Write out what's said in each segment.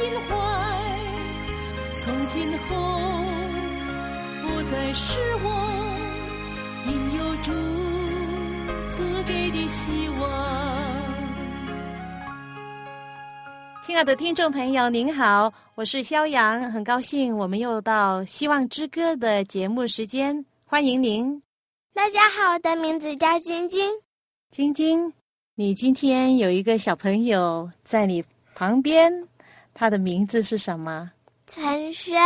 心怀，从今后不再是我，因有主赐给的希望。亲爱的听众朋友，您好，我是肖阳，很高兴我们又到《希望之歌》的节目时间，欢迎您。大家好，我的名字叫晶晶，晶晶。你今天有一个小朋友在你旁边，他的名字是什么？陈轩。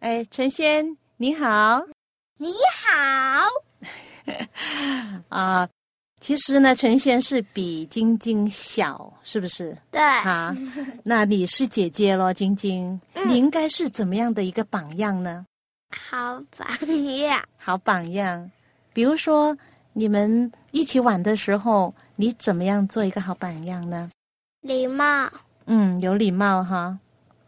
哎，陈轩，你好。你好。啊，其实呢，陈轩是比晶晶小，是不是？对。啊，那你是姐姐咯，晶晶。你应该是怎么样的一个榜样呢？好榜样。好榜样。比如说，你们一起玩的时候。你怎么样做一个好榜样呢？礼貌。嗯，有礼貌哈。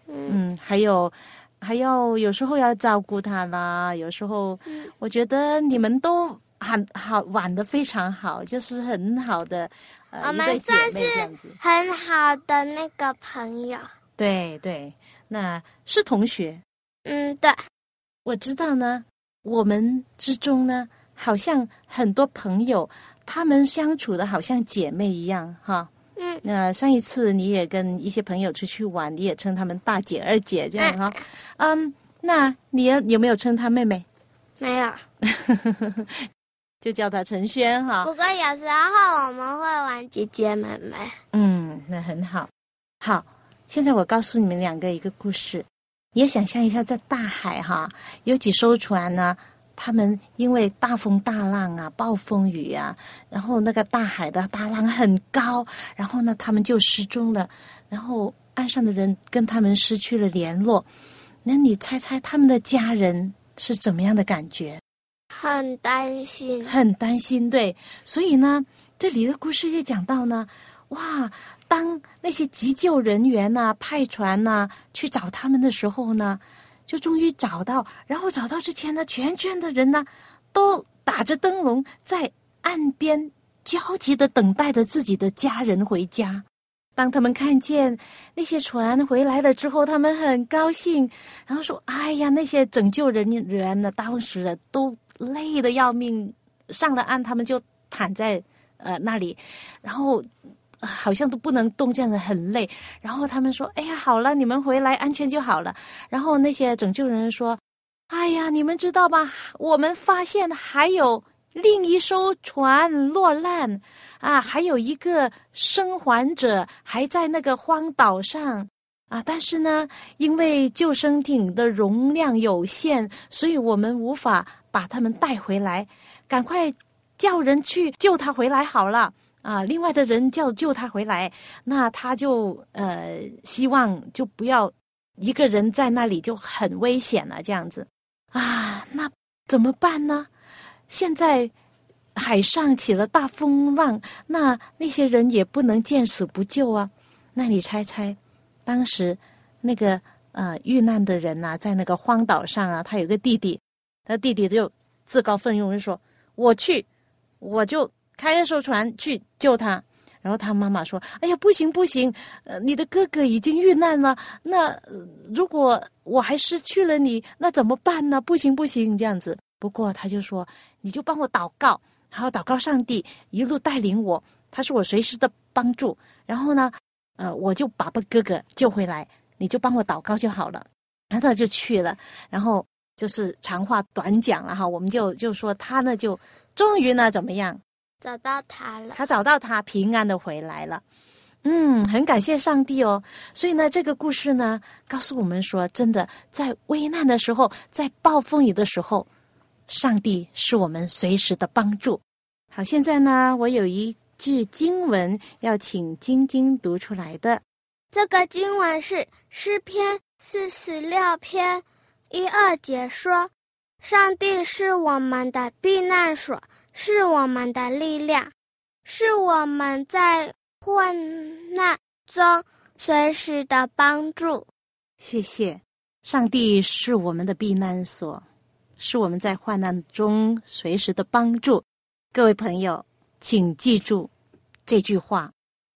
嗯，还有，还要有时候要照顾他啦。有时候，我觉得你们都很好玩的非常好，就是很好的呃一对姐妹这样子。很好的那个朋友。对对，那是同学。嗯，对。我知道呢，我们之中呢，好像很多朋友。他们相处的好像姐妹一样，哈。嗯。那上一次你也跟一些朋友出去玩，你也称他们大姐、二姐这样哈。嗯。那你有没有称她妹妹？没有。就叫她陈轩哈。不过有时候我们会玩姐姐妹妹。嗯，那很好。好，现在我告诉你们两个一个故事，也想象一下，在大海哈，有几艘船呢？他们因为大风大浪啊，暴风雨啊，然后那个大海的大浪很高，然后呢，他们就失踪了，然后岸上的人跟他们失去了联络。那你猜猜他们的家人是怎么样的感觉？很担心，很担心。对，所以呢，这里的故事也讲到呢，哇，当那些急救人员呐派船呐去找他们的时候呢。就终于找到，然后找到之前呢，全圈的人呢，都打着灯笼在岸边焦急的等待着自己的家人回家。当他们看见那些船回来了之后，他们很高兴，然后说：“哎呀，那些拯救人员呢，当时都累得要命，上了岸他们就躺在呃那里，然后。”好像都不能动，这样子很累。然后他们说：“哎呀，好了，你们回来安全就好了。”然后那些拯救人说：“哎呀，你们知道吧？我们发现还有另一艘船落难，啊，还有一个生还者还在那个荒岛上啊。但是呢，因为救生艇的容量有限，所以我们无法把他们带回来。赶快叫人去救他回来好了。”啊，另外的人叫救他回来，那他就呃希望就不要一个人在那里就很危险了，这样子啊，那怎么办呢？现在海上起了大风浪，那那些人也不能见死不救啊。那你猜猜，当时那个呃遇难的人呐，在那个荒岛上啊，他有个弟弟，他弟弟就自告奋勇就说：“我去，我就。”开一艘船去救他，然后他妈妈说：“哎呀，不行不行，呃，你的哥哥已经遇难了。那如果我还失去了你，那怎么办呢？不行不行，这样子。不过他就说，你就帮我祷告，然后祷告上帝一路带领我，他是我随时的帮助。然后呢，呃，我就把哥哥救回来，你就帮我祷告就好了。然后他就去了，然后就是长话短讲了哈，我们就就说他呢就终于呢怎么样？”找到他了，他找到他平安的回来了，嗯，很感谢上帝哦。所以呢，这个故事呢，告诉我们说，真的在危难的时候，在暴风雨的时候，上帝是我们随时的帮助。好，现在呢，我有一句经文，要请晶晶读出来的。这个经文是诗篇四十六篇一二节说：“上帝是我们的避难所，是我们的力量，是我们在患难中随时的帮助。”谢谢，上帝是我们的避难所，是我们在患难中随时的帮助。各位朋友，请记住这句话。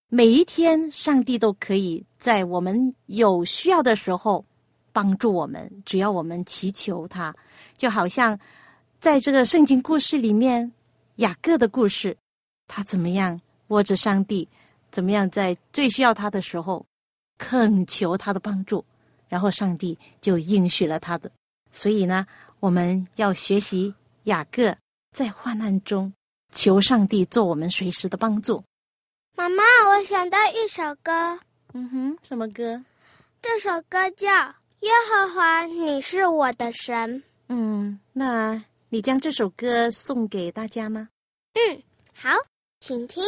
每一天，上帝都可以在我们有需要的时候帮助我们，只要我们祈求他。就好像在这个圣经故事里面，雅各的故事，他怎么样握着上帝，怎么样在最需要他的时候恳求他的帮助，然后上帝就应许了他的。所以呢，我们要学习雅各在患难中求上帝做我们随时的帮助。妈妈，我想到一首歌。嗯哼，什么歌？这首歌叫《耶和华，你是我的神》。嗯，那你将这首歌送给大家吗？嗯，好，请听。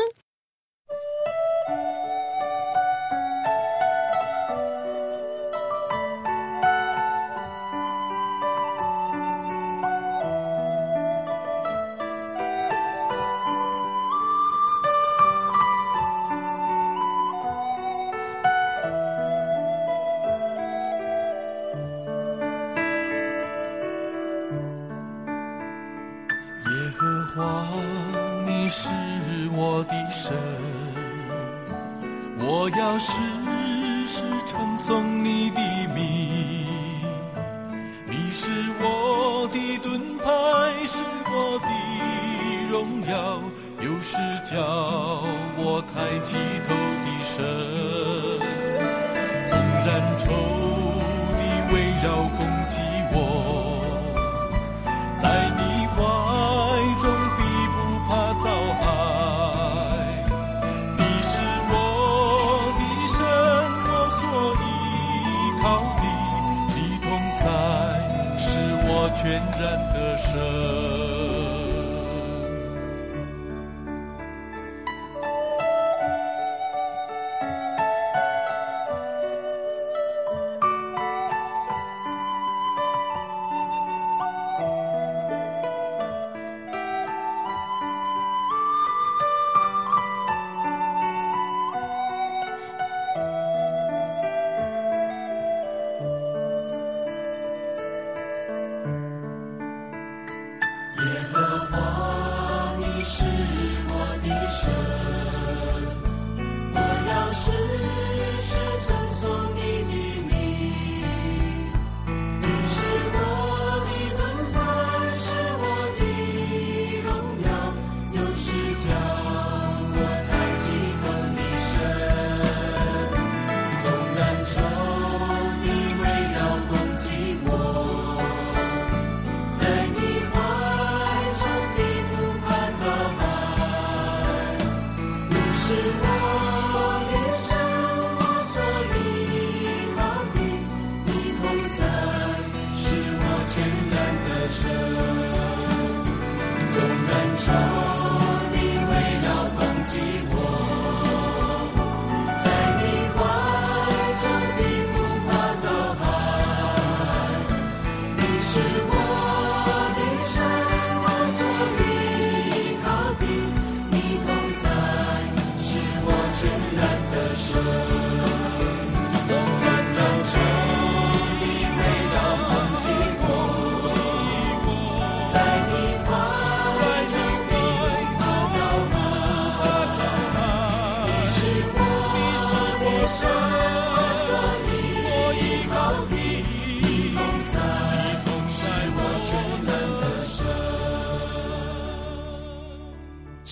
worship.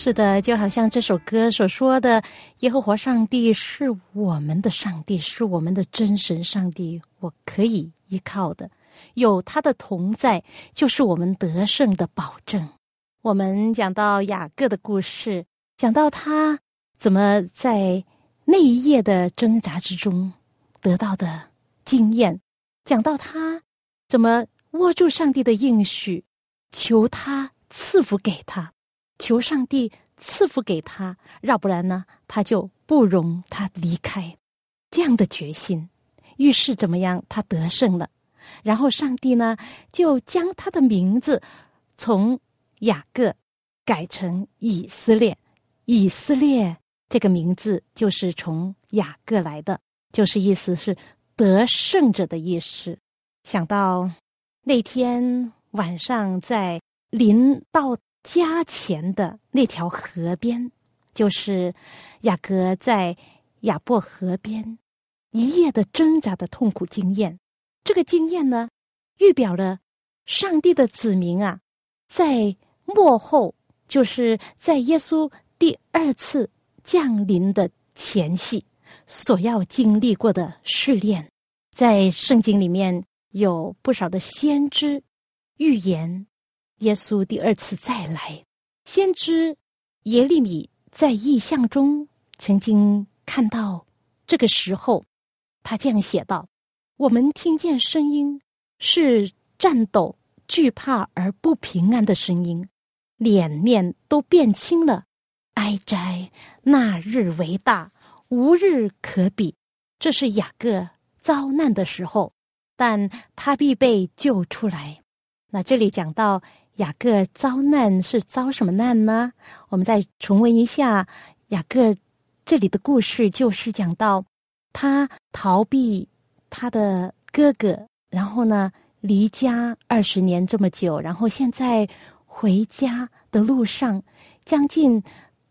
是的，就好像这首歌所说的，耶和华上帝是我们的上帝，是我们的真神上帝，我可以依靠的，有他的同在，就是我们得胜的保证。我们讲到雅各的故事，讲到他怎么在那一夜的挣扎之中得到的经验，讲到他怎么握住上帝的应许，求他赐福给他。求上帝赐福给他，要不然呢，他就不容他离开。这样的决心，于是怎么样？他得胜了。然后上帝呢，就将他的名字从雅各改成以色列。以色列这个名字就是从雅各来的，就是意思是得胜者的意思。想到那天晚上在临到家前的那条河边，就是雅各在雅伯河边一夜的挣扎的痛苦经验。这个经验呢，预表了上帝的子民啊，在幕后，就是在耶稣第二次降临的前夕所要经历过的试炼。在圣经里面有不少的先知预言耶稣第二次再来。先知耶利米在异象中曾经看到这个时候，他这样写道。我们听见声音，是颤抖、惧怕而不平安的声音，脸面都变青了。哀哉！那日为大，无日可比。这是雅各遭难的时候，但他必被救出来。那这里讲到雅各遭难是遭什么难呢？我们再重温一下雅各这里的故事，就是讲到他逃避。他的哥哥，然后呢，离家二十年这么久，然后现在回家的路上，将近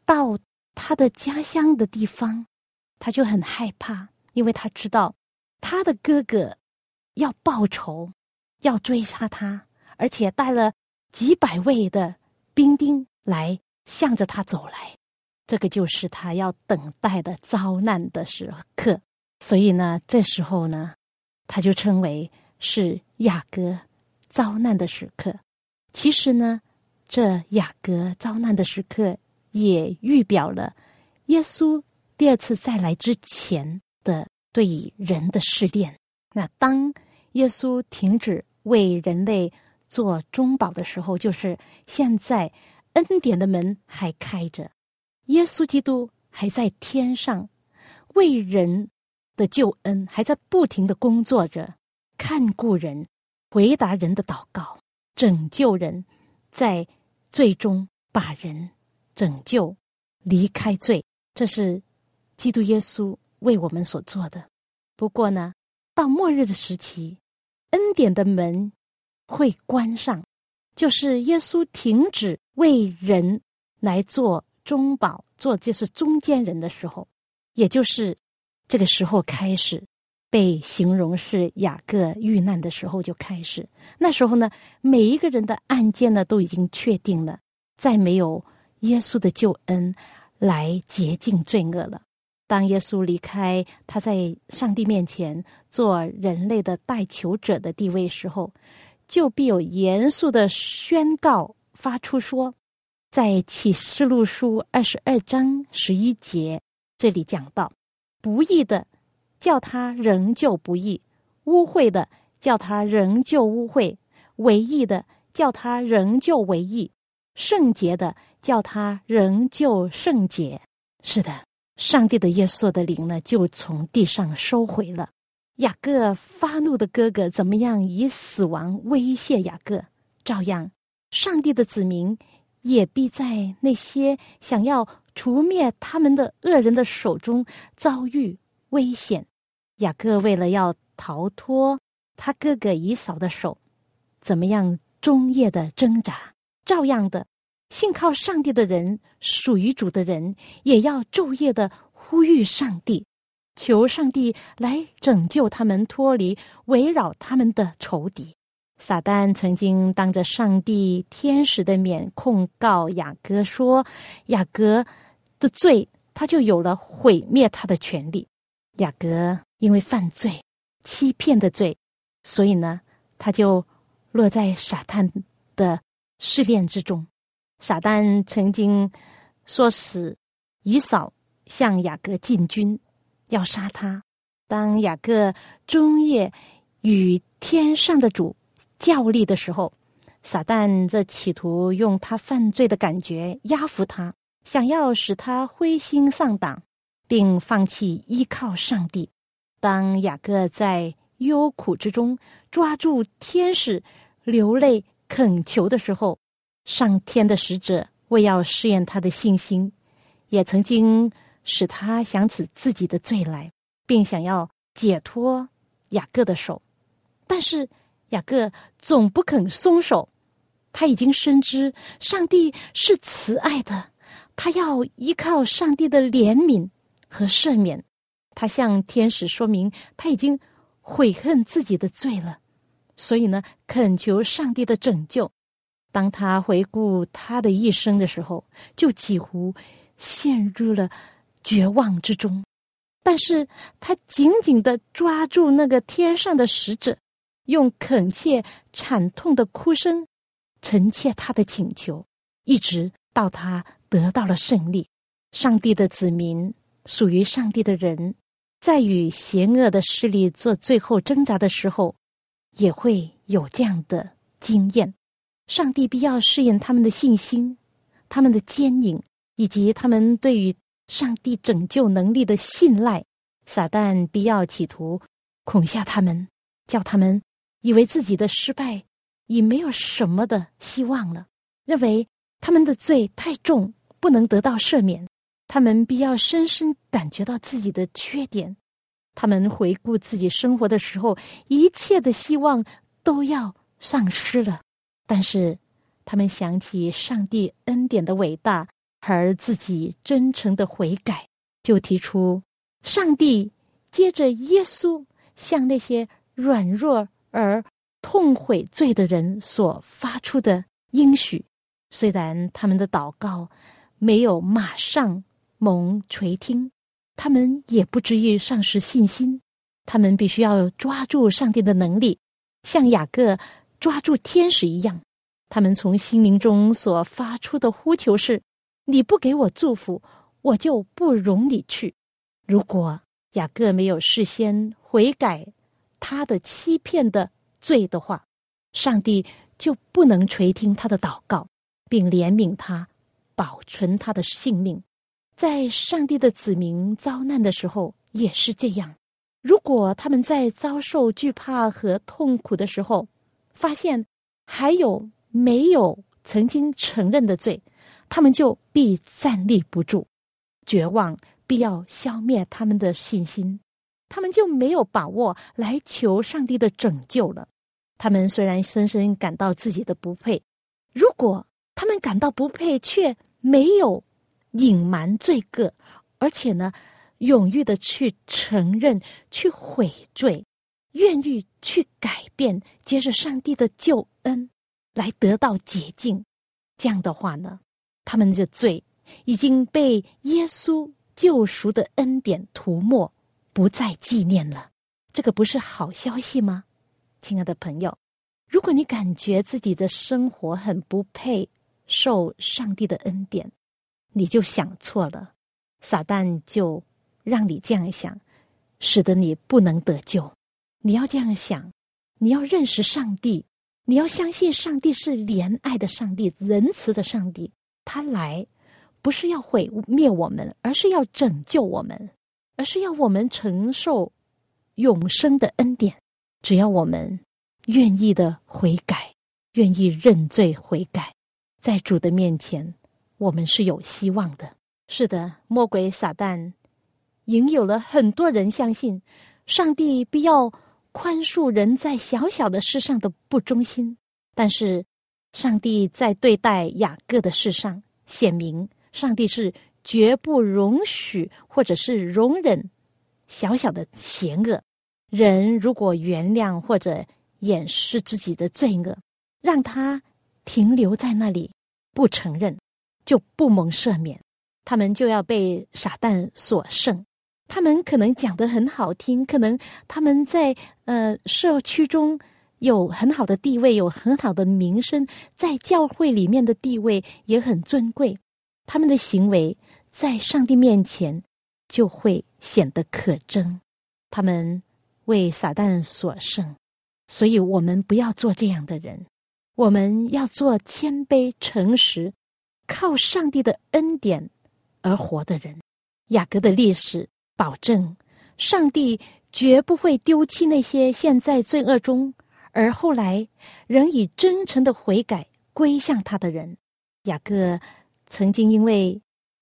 到他的家乡的地方，他就很害怕，因为他知道他的哥哥要报仇，要追杀他，而且带了几百位的兵丁来向着他走来，这个就是他要等待的遭难的时刻。所以呢，这时候呢，他就称为是雅各遭难的时刻。其实呢，这雅各遭难的时刻也预表了耶稣第二次再来之前的对人的试炼。那当耶稣停止为人类做中保的时候，就是现在恩典的门还开着，耶稣基督还在天上为人。的救恩还在不停的工作着，看顾人，回答人的祷告，拯救人，在最终把人拯救离开罪，这是基督耶稣为我们所做的。不过呢，到末日的时期，恩典的门会关上，就是耶稣停止为人来做中保，做就是中间人的时候，也就是。这个时候开始被形容是雅各遇难的时候就开始。那时候呢，每一个人的案件呢都已经确定了，再没有耶稣的救恩来洁净罪恶了。当耶稣离开他在上帝面前做人类的代求者的地位时候，就必有严肃的宣告发出说，在启示录书二十二章十一节这里讲到。不义的，叫他仍旧不义；污秽的，叫他仍旧污秽；唯义的，叫他仍旧唯义；圣洁的，叫他仍旧圣洁。是的，上帝的耶稣的灵呢，就从地上收回了。雅各发怒的哥哥怎么样以死亡威胁雅各？照样，上帝的子民也必在那些想要。除灭他们的恶人的手中遭遇危险，雅各为了要逃脱他哥哥以扫的手，怎么样终夜的挣扎？照样的，信靠上帝的人，属于主的人，也要昼夜的呼吁上帝，求上帝来拯救他们，脱离围绕他们的仇敌。撒旦曾经当着上帝天使的面控告雅各说：“雅各。”的罪，他就有了毁灭他的权利。雅各因为犯罪、欺骗的罪，所以呢，他就落在撒旦的试炼之中。撒旦曾经唆使以扫向雅各进军，要杀他。当雅各终夜与天上的主较力的时候，撒旦这企图用他犯罪的感觉压服他。想要使他灰心丧胆，并放弃依靠上帝。当雅各在忧苦之中抓住天使，流泪恳求的时候，上天的使者为要试验他的信心，也曾经使他想起自己的罪来，并想要解脱雅各的手，但是雅各总不肯松手。他已经深知上帝是慈爱的，他要依靠上帝的怜悯和赦免。他向天使说明他已经悔恨自己的罪了，所以呢，恳求上帝的拯救。当他回顾他的一生的时候，就几乎陷入了绝望之中。但是他紧紧的抓住那个天上的使者，用恳切、惨痛的哭声。臣妾他的请求，一直到他得到了胜利。上帝的子民，属于上帝的人，在与邪恶的势力做最后挣扎的时候，也会有这样的经验。上帝必要试验他们的信心、他们的坚硬，以及他们对于上帝拯救能力的信赖。撒旦必要企图恐吓他们，叫他们以为自己的失败。已没有什么的希望了，认为他们的罪太重，不能得到赦免。他们必要深深感觉到自己的缺点。他们回顾自己生活的时候，一切的希望都要丧失了。但是，他们想起上帝恩典的伟大，而自己真诚的悔改，就提出上帝接着耶稣向那些软弱而。痛悔罪的人所发出的应许，虽然他们的祷告没有马上蒙垂听，他们也不至于丧失信心。他们必须要抓住上帝的能力，像雅各抓住天使一样。他们从心灵中所发出的呼求是：“你不给我祝福，我就不容你去。”如果雅各没有事先悔改他的欺骗的。罪的话，上帝就不能垂听他的祷告，并怜悯他，保存他的性命。在上帝的子民遭难的时候也是这样。如果他们在遭受惧怕和痛苦的时候，发现还有没有曾经承认的罪，他们就必站立不住，绝望必要消灭他们的信心，他们就没有把握来求上帝的拯救了。他们虽然深深感到自己的不配，如果他们感到不配，却没有隐瞒罪恶，而且呢，勇于的去承认、去悔罪，愿意去改变，接着上帝的救恩来得到洁净，这样的话呢，他们的罪已经被耶稣救赎的恩典涂抹，不再纪念了。这个不是好消息吗？亲爱的朋友，如果你感觉自己的生活很不配受上帝的恩典，你就想错了。撒旦就让你这样想，使得你不能得救。你要这样想，你要认识上帝，你要相信上帝是怜爱的上帝、仁慈的上帝。他来不是要毁灭我们，而是要拯救我们，而是要我们承受永生的恩典。只要我们愿意的悔改，愿意认罪悔改，在主的面前，我们是有希望的。是的，魔鬼撒旦引有了很多人相信上帝必要宽恕人在小小的事上的不忠心，但是上帝在对待雅各的事上显明，上帝是绝不容许或者是容忍小小的邪恶。人如果原谅或者掩饰自己的罪恶，让他停留在那里不承认，就不蒙赦免，他们就要被撒旦所胜。他们可能讲的很好听，可能他们在呃社区中有很好的地位，有很好的名声，在教会里面的地位也很尊贵。他们的行为在上帝面前就会显得可憎。他们。为撒旦所胜，所以我们不要做这样的人。我们要做谦卑、诚实，靠上帝的恩典而活的人。雅各的历史保证，上帝绝不会丢弃那些陷在罪恶中而后来仍以真诚的悔改归向他的人。雅各曾经因为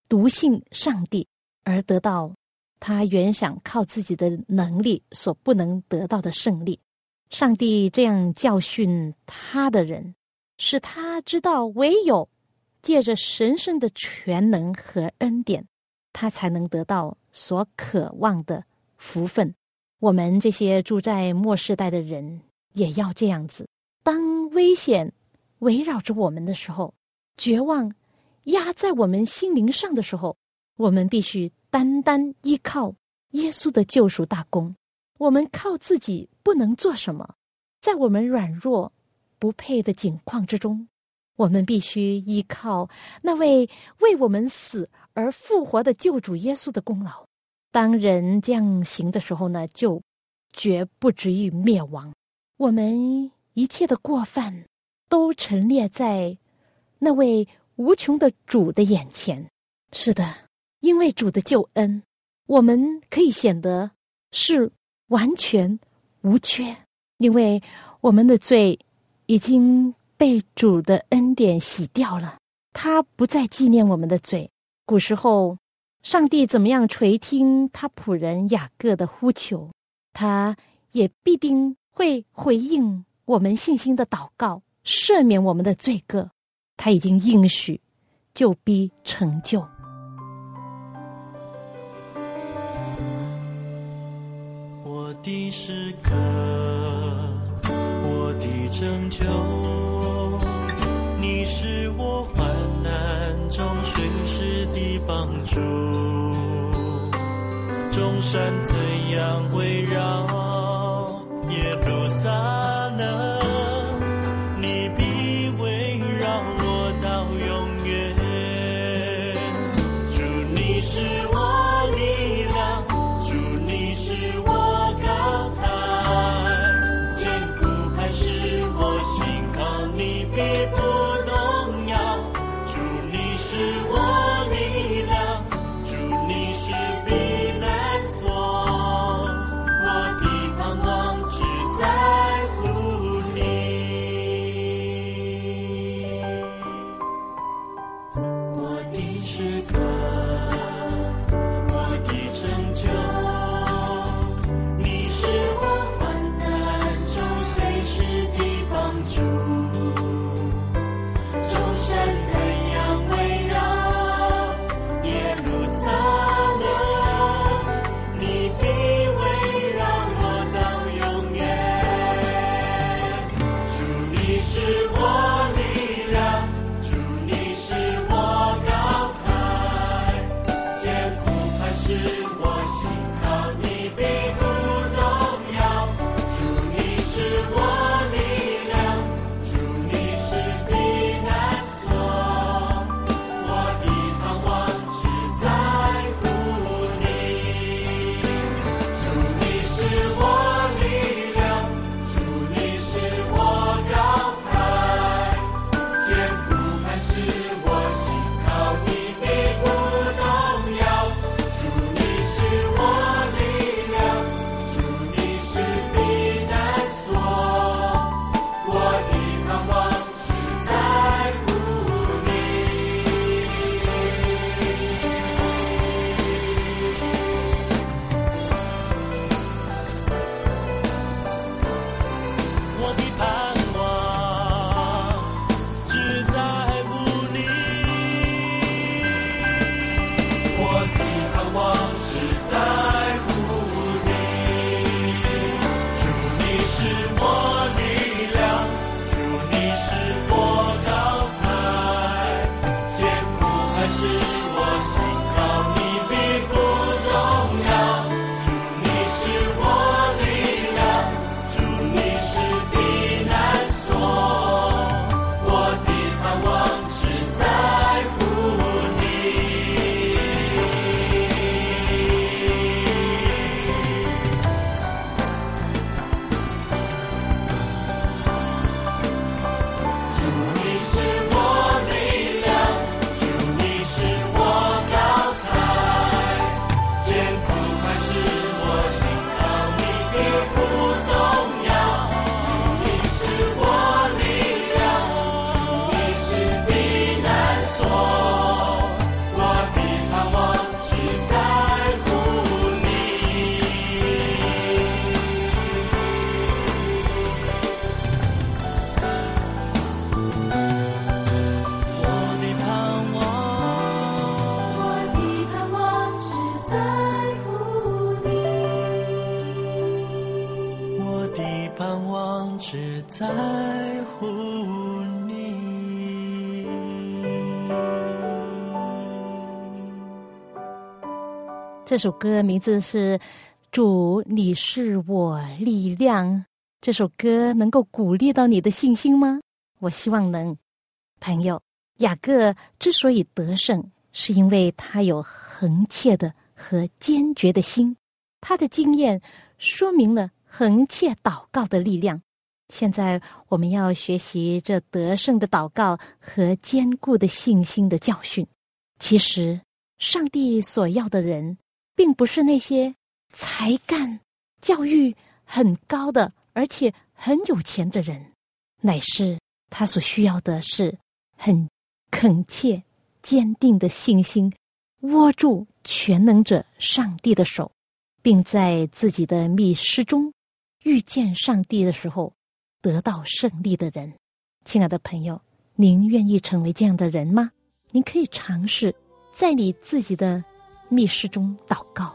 笃信上帝而得到他原想靠自己的能力所不能得到的胜利。上帝这样教训他的人，使他知道唯有借着神圣的全能和恩典，他才能得到所渴望的福分。我们这些住在末世代的人也要这样子。当危险围绕着我们的时候，绝望压在我们心灵上的时候，我们必须单单依靠耶稣的救赎大功。我们靠自己不能做什么，在我们软弱不配的境况之中，我们必须依靠那位为我们死而复活的救主耶稣的功劳。当人这样行的时候呢，就绝不至于灭亡。我们一切的过犯都陈列在。那位无穷的主的眼前，是的，因为主的救恩，我们可以显得是完全无缺，因为我们的罪已经被主的恩典洗掉了，他不再纪念我们的罪。古时候，上帝怎么样垂听他仆人雅各的呼求，他也必定会回应我们信心的祷告，赦免我们的罪恶。他已经应许，就必成就。我的诗歌，我的拯救，你是我患难中随时的帮助。众山怎样围绕这首歌名字是《主，你是我力量》。这首歌能够鼓励到你的信心吗？我希望能。朋友，雅各之所以得胜，是因为他有恒切的和坚决的心。他的经验说明了恒切祷告的力量。现在我们要学习这得胜的祷告和坚固的信心的教训。其实，上帝所要的人。并不是那些才干、教育很高的，而且很有钱的人，乃是他所需要的是很恳切、坚定的信心，握住全能者上帝的手，并在自己的密室中遇见上帝的时候得到胜利的人。亲爱的朋友，您愿意成为这样的人吗？您可以尝试在你自己的。密室中祷告，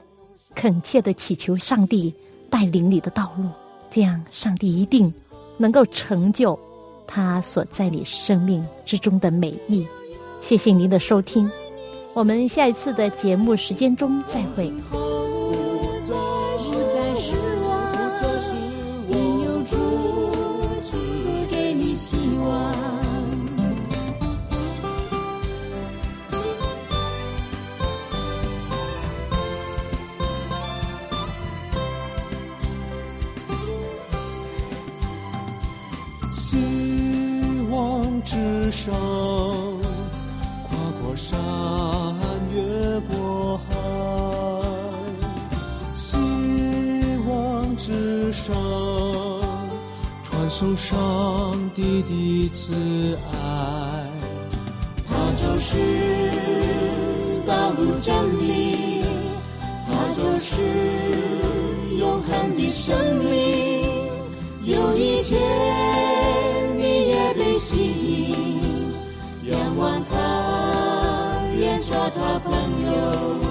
恳切的祈求上帝带领你的道路，这样上帝一定能够成就他所在你生命之中的美意。谢谢您的收听，我们下一次的节目时间中再会。真理，它就是永恒的生命。有一天，你也被吸引。仰望他，愿做他朋友。